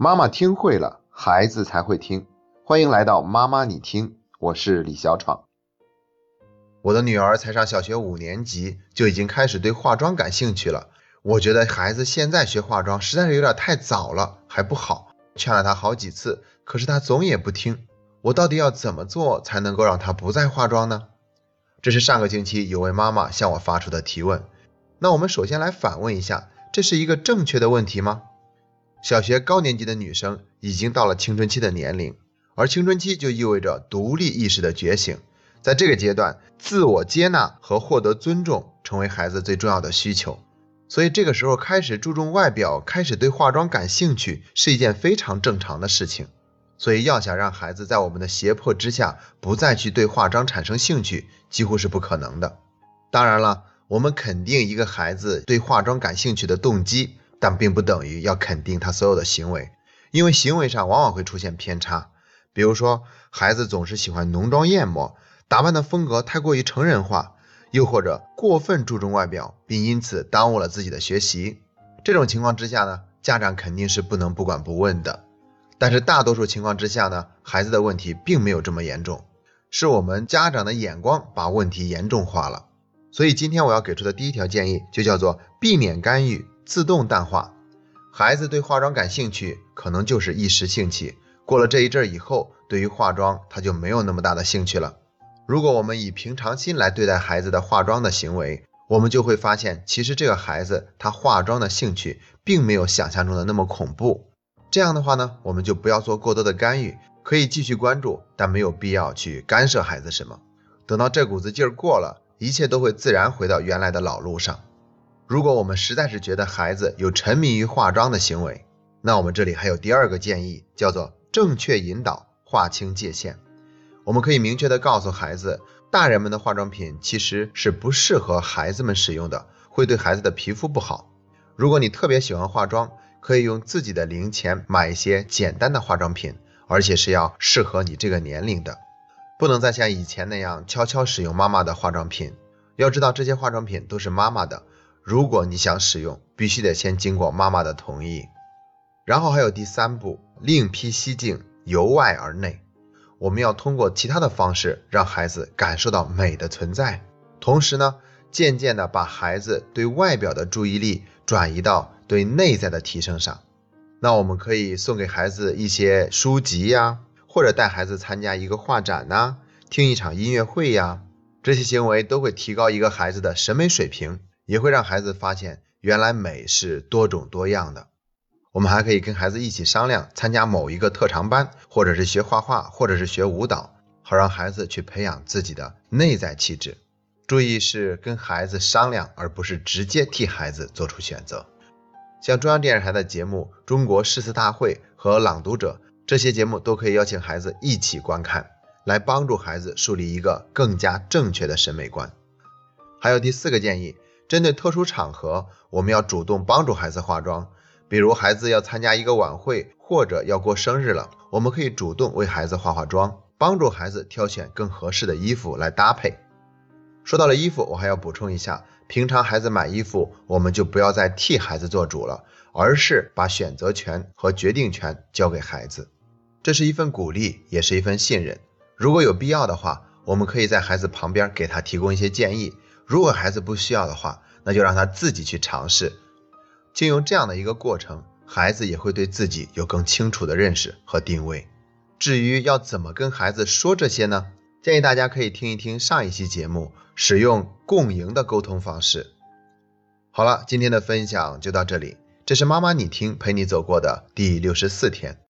妈妈听会了，孩子才会听。欢迎来到妈妈你听，我是李小闯。我的女儿才上小学五年级，就已经开始对化妆感兴趣了。我觉得孩子现在学化妆实在是有点太早了，还不好。劝了她好几次，可是她总也不听。我到底要怎么做才能够让她不再化妆呢？这是上个星期有位妈妈向我发出的提问。那我们首先来反问一下，这是一个正确的问题吗？小学高年级的女生已经到了青春期的年龄，而青春期就意味着独立意识的觉醒。在这个阶段，自我接纳和获得尊重成为孩子最重要的需求。所以这个时候开始注重外表，开始对化妆感兴趣，是一件非常正常的事情。所以要想让孩子在我们的胁迫之下不再去对化妆产生兴趣，几乎是不可能的。当然了，我们肯定一个孩子对化妆感兴趣的动机。但并不等于要肯定他所有的行为，因为行为上往往会出现偏差。比如说，孩子总是喜欢浓妆艳抹，打扮的风格太过于成人化，又或者过分注重外表，并因此耽误了自己的学习。这种情况之下呢，家长肯定是不能不管不问的。但是大多数情况之下呢，孩子的问题并没有这么严重，是我们家长的眼光把问题严重化了。所以今天我要给出的第一条建议就叫做避免干预。自动淡化，孩子对化妆感兴趣，可能就是一时兴起。过了这一阵以后，对于化妆他就没有那么大的兴趣了。如果我们以平常心来对待孩子的化妆的行为，我们就会发现，其实这个孩子他化妆的兴趣并没有想象中的那么恐怖。这样的话呢，我们就不要做过多的干预，可以继续关注，但没有必要去干涉孩子什么。等到这股子劲儿过了，一切都会自然回到原来的老路上。如果我们实在是觉得孩子有沉迷于化妆的行为，那我们这里还有第二个建议，叫做正确引导，划清界限。我们可以明确的告诉孩子，大人们的化妆品其实是不适合孩子们使用的，会对孩子的皮肤不好。如果你特别喜欢化妆，可以用自己的零钱买一些简单的化妆品，而且是要适合你这个年龄的，不能再像以前那样悄悄使用妈妈的化妆品。要知道，这些化妆品都是妈妈的。如果你想使用，必须得先经过妈妈的同意。然后还有第三步，另辟蹊径，由外而内。我们要通过其他的方式让孩子感受到美的存在，同时呢，渐渐的把孩子对外表的注意力转移到对内在的提升上。那我们可以送给孩子一些书籍呀，或者带孩子参加一个画展呐，听一场音乐会呀，这些行为都会提高一个孩子的审美水平。也会让孩子发现，原来美是多种多样的。我们还可以跟孩子一起商量，参加某一个特长班，或者是学画画，或者是学舞蹈，好让孩子去培养自己的内在气质。注意是跟孩子商量，而不是直接替孩子做出选择。像中央电视台的节目《中国诗词大会》和《朗读者》这些节目，都可以邀请孩子一起观看，来帮助孩子树立一个更加正确的审美观。还有第四个建议。针对特殊场合，我们要主动帮助孩子化妆。比如孩子要参加一个晚会，或者要过生日了，我们可以主动为孩子化化妆，帮助孩子挑选更合适的衣服来搭配。说到了衣服，我还要补充一下，平常孩子买衣服，我们就不要再替孩子做主了，而是把选择权和决定权交给孩子。这是一份鼓励，也是一份信任。如果有必要的话，我们可以在孩子旁边给他提供一些建议。如果孩子不需要的话，那就让他自己去尝试。经由这样的一个过程，孩子也会对自己有更清楚的认识和定位。至于要怎么跟孩子说这些呢？建议大家可以听一听上一期节目，使用共赢的沟通方式。好了，今天的分享就到这里。这是妈妈你听陪你走过的第六十四天。